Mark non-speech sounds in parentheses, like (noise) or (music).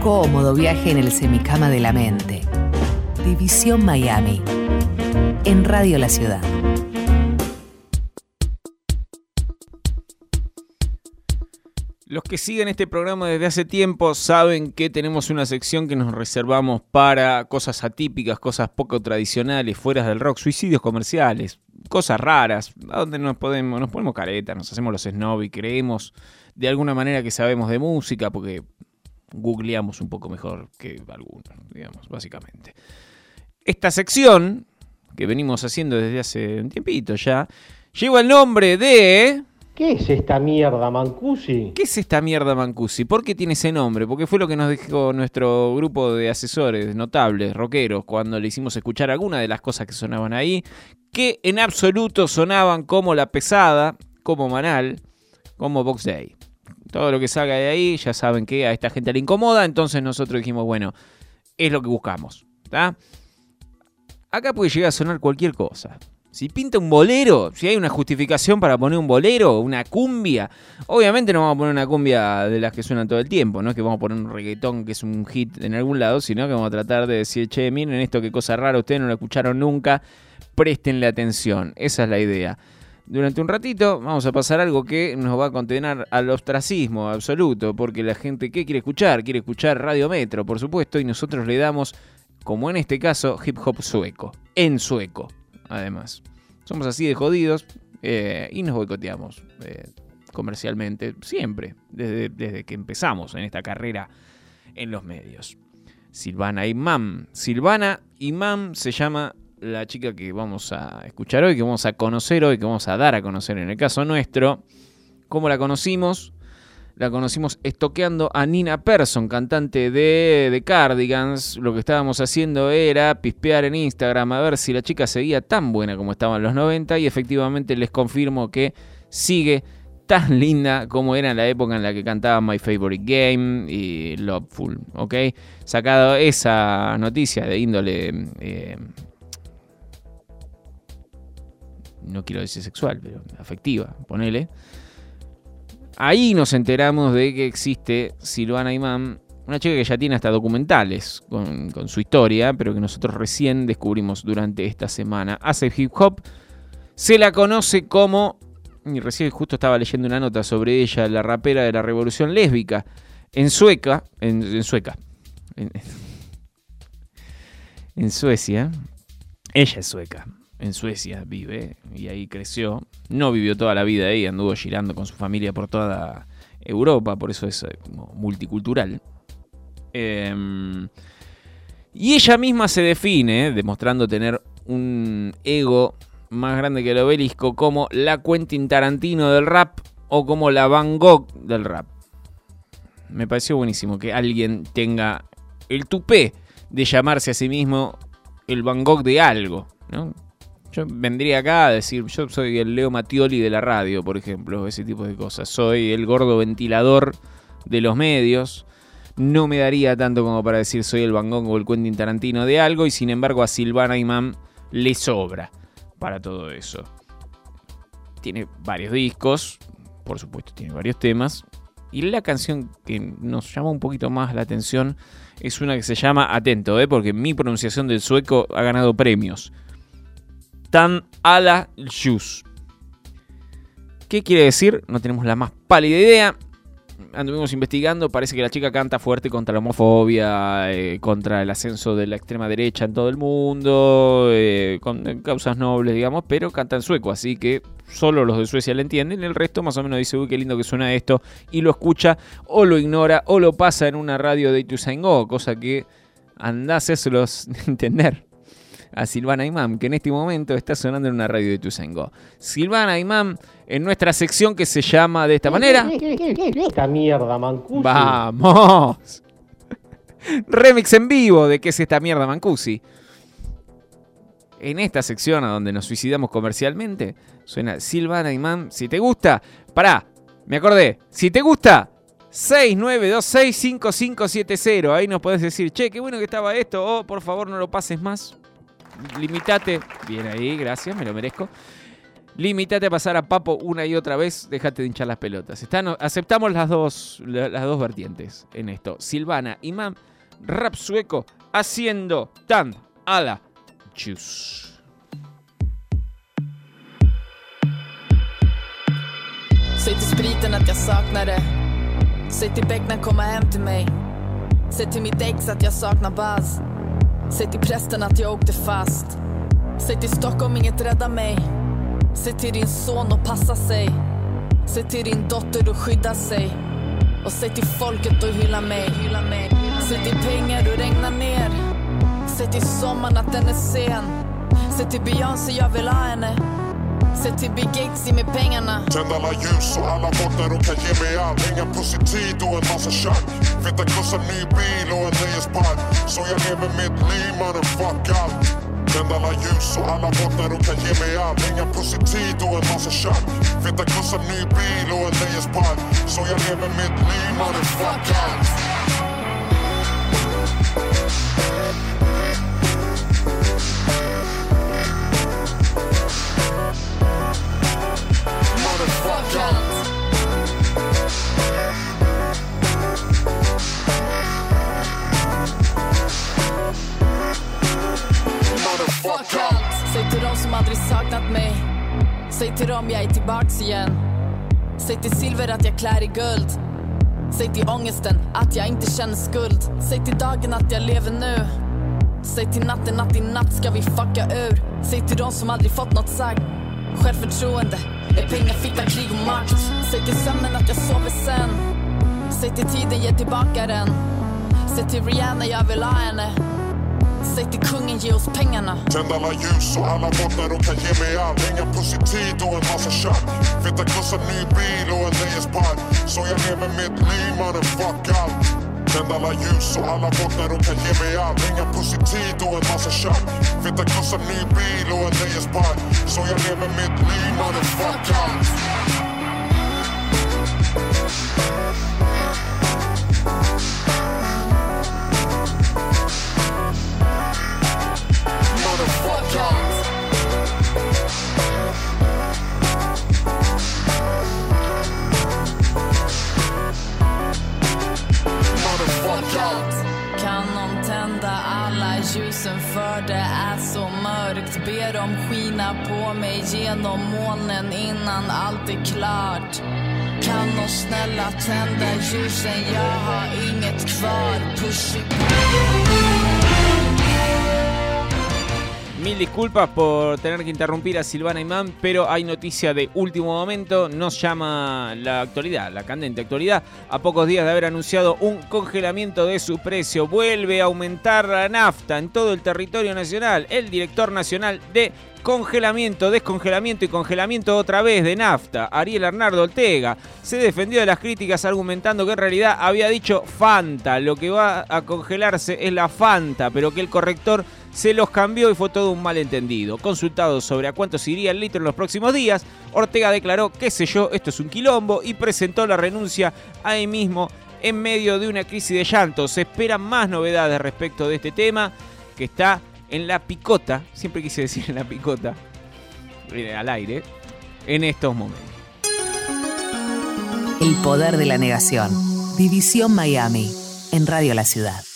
cómodo viaje en el semicama de la mente. División Miami. En Radio La Ciudad. Los que siguen este programa desde hace tiempo saben que tenemos una sección que nos reservamos para cosas atípicas, cosas poco tradicionales, fuera del rock, suicidios comerciales, cosas raras, a donde nos podemos, ponemos caretas, nos hacemos los snob y creemos de alguna manera que sabemos de música, porque googleamos un poco mejor que algunos, digamos, básicamente. Esta sección, que venimos haciendo desde hace un tiempito ya, lleva el nombre de... ¿Qué es esta mierda, Mancusi? ¿Qué es esta mierda Mancusi? ¿Por qué tiene ese nombre? Porque fue lo que nos dijo nuestro grupo de asesores notables, rockeros, cuando le hicimos escuchar alguna de las cosas que sonaban ahí, que en absoluto sonaban como La Pesada, como Manal, como Box Day. Todo lo que salga de ahí, ya saben que a esta gente le incomoda, entonces nosotros dijimos, bueno, es lo que buscamos. ¿está? Acá puede llegar a sonar cualquier cosa. Si pinta un bolero, si hay una justificación para poner un bolero, una cumbia, obviamente no vamos a poner una cumbia de las que suenan todo el tiempo, no es que vamos a poner un reggaetón que es un hit en algún lado, sino que vamos a tratar de decir, che, miren esto, qué cosa rara, ustedes no lo escucharon nunca, prestenle atención, esa es la idea. Durante un ratito vamos a pasar algo que nos va a contener al ostracismo absoluto, porque la gente, ¿qué quiere escuchar? Quiere escuchar Radio Metro, por supuesto, y nosotros le damos, como en este caso, hip hop sueco, en sueco además. Somos así de jodidos eh, y nos boicoteamos eh, comercialmente siempre, desde, desde, que empezamos en esta carrera en los medios. Silvana Imam. Silvana Imam se llama la chica que vamos a escuchar hoy, que vamos a conocer hoy, que vamos a dar a conocer en el caso nuestro. ¿Cómo la conocimos? la conocimos estoqueando a Nina Persson, cantante de, de Cardigans. Lo que estábamos haciendo era pispear en Instagram a ver si la chica seguía tan buena como estaba en los 90 y efectivamente les confirmo que sigue tan linda como era en la época en la que cantaba My Favorite Game y Loveful, ¿ok? Sacado esa noticia de índole... Eh, no quiero decir sexual, pero afectiva, ponele. Ahí nos enteramos de que existe Silvana Imam, una chica que ya tiene hasta documentales con, su historia, pero que nosotros recién descubrimos durante esta semana. Hace hip hop, se la conoce como, y recién justo estaba leyendo una nota sobre ella, la rapera de la revolución lésbica, en sueca, en, sueca, en Suecia, ella es sueca, en Suecia vive y ahí creció. No vivió toda la vida ahí, anduvo girando con su familia por toda Europa, por eso es eh, multicultural. Em, y ella misma se define, demostrando tener un ego más grande que el obelisco, como la Quentin Tarantino del rap o como la Van Gogh del rap. Me pareció buenísimo que alguien tenga el tupé de llamarse a sí mismo el Van Gogh de algo, ¿no? Yo vendría acá a decir, yo soy el Leo Mattioli de la radio, por ejemplo, ese tipo de cosas. Soy el gordo ventilador de los medios. No me daría tanto como para decir soy el Van Gogh o el Quentin Tarantino de algo, y sin embargo a Silvana Imam le sobra para todo eso. Tiene varios discos, por supuesto, tiene varios temas. Y la canción que nos llama un poquito más la atención es una que se llama Atento, ¿eh? porque mi pronunciación del sueco ha ganado premios. Tan a la Jus. ¿Qué quiere decir? No tenemos la más pálida idea. Anduvimos investigando, parece que la chica canta fuerte contra la homofobia, eh, contra el ascenso de la extrema derecha en todo el mundo, eh, con causas nobles, digamos, pero canta en sueco, así que solo los de Suecia le entienden, el resto más o menos dice, uy, qué lindo que suena esto, y lo escucha, o lo ignora, o lo pasa en una radio de Ituzaingó, cosa que andás a (laughs) entender a Silvana Imam, que en este momento está sonando en una radio de Tusengo. Silvana Imam, en nuestra sección que se llama de esta manera. Esta mierda, Mancusi. ¡Vamos! Remix en vivo de qué es esta mierda, Mancusi. En esta sección a donde nos suicidamos comercialmente, suena Silvana Imam. Si te gusta, pará, me acordé. Si te gusta, 69265570. Ahí nos podés decir, che, qué bueno que estaba esto. O por favor no lo pases más limitate. Bien ahí, gracias, me lo merezco. Limitate a pasar a Papo una y otra vez, déjate de hinchar las pelotas. Están, aceptamos las dos, la- las dos vertientes en esto. Silvana, Imam, rap sueco, haciendo tan a la chus. Säg till spriten att jag saknar det. Säg till komma hem till mig. Säg till mitt ex att jag. Säg till prästen att jag åkte fast. Säg till Stockholm inget räddar mig. Säg till din son att passa sig. Säg till din dotter att skydda sig. Och säg till folket att hylla mig. Hylla mig. Säg till pengar att regna ner. Säg till sommaren att den är sen. Säg till Beyoncé jag vill ha henne. Säg till Big Gates, ge mig pengarna. Tänd alla ljus och alla bottnar och kan ge mig allt. Inga tid och en massa tjack. Feta krossar ny bil och en nöjespark. Så jag lever mitt liv mannen, fuck allt Tänd alla ljus och alla bottnar och kan ge mig allt. Inga tid och en massa tjack. Feta krossar ny bil och en nöjespark. Så jag lever mitt liv mannen, fuck allt aldrig saknat mig. Säg till dem jag är tillbaks igen. Säg till silver att jag klär i guld. Säg till ångesten att jag inte känner skuld. Säg till dagen att jag lever nu. Säg till natten att i natt ska vi fucka ur. Säg till dem som aldrig fått något sagt. Självförtroende är pengar, fitta, krig och makt. Säg till sömnen att jag sover sen. Säg till tiden, ge tillbaka den. Säg till Rihanna jag vill ha henne. Säg till kungen, ge oss pengarna. Tänd alla ljus och alla bottnar och kan ge mig allt Inga tid och en massa tjack Feta krossar ny bil och en nöjespark. Så jag lever mitt liv mannen, fuck allt Tänd alla ljus och alla bottnar och kan ge mig allt Inga tid och en massa tjack Feta krossar ny bil och en nöjespark. Så jag lever mitt liv mannen, fuck allt mörkt Ber dem skina på mig genom molnen innan allt är klart. Kan nån snälla tända ljusen, jag har inget kvar. Push it Mil disculpas por tener que interrumpir a Silvana Imán, pero hay noticia de último momento. Nos llama la actualidad, la candente actualidad. A pocos días de haber anunciado un congelamiento de su precio, vuelve a aumentar la nafta en todo el territorio nacional. El director nacional de congelamiento, descongelamiento y congelamiento otra vez de nafta, Ariel Arnardo Ortega, se defendió de las críticas argumentando que en realidad había dicho Fanta, lo que va a congelarse es la Fanta, pero que el corrector se los cambió y fue todo un malentendido. Consultado sobre a cuánto iría el litro en los próximos días, Ortega declaró, qué sé yo, esto es un quilombo y presentó la renuncia ahí mismo en medio de una crisis de llanto. Se esperan más novedades respecto de este tema que está en la picota, siempre quise decir en la picota, al aire, en estos momentos. El poder de la negación. División Miami. En Radio La Ciudad.